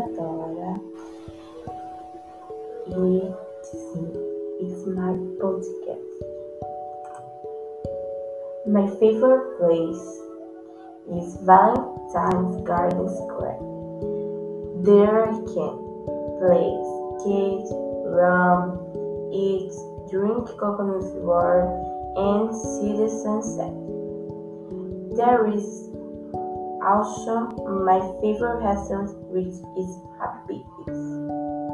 adora it's, it's my podcast. My favorite place is Valentine's Garden Square. There I can play skate, run, eat, drink coconut water, and see the sunset. There is also my favorite restaurant which is Happy Beats.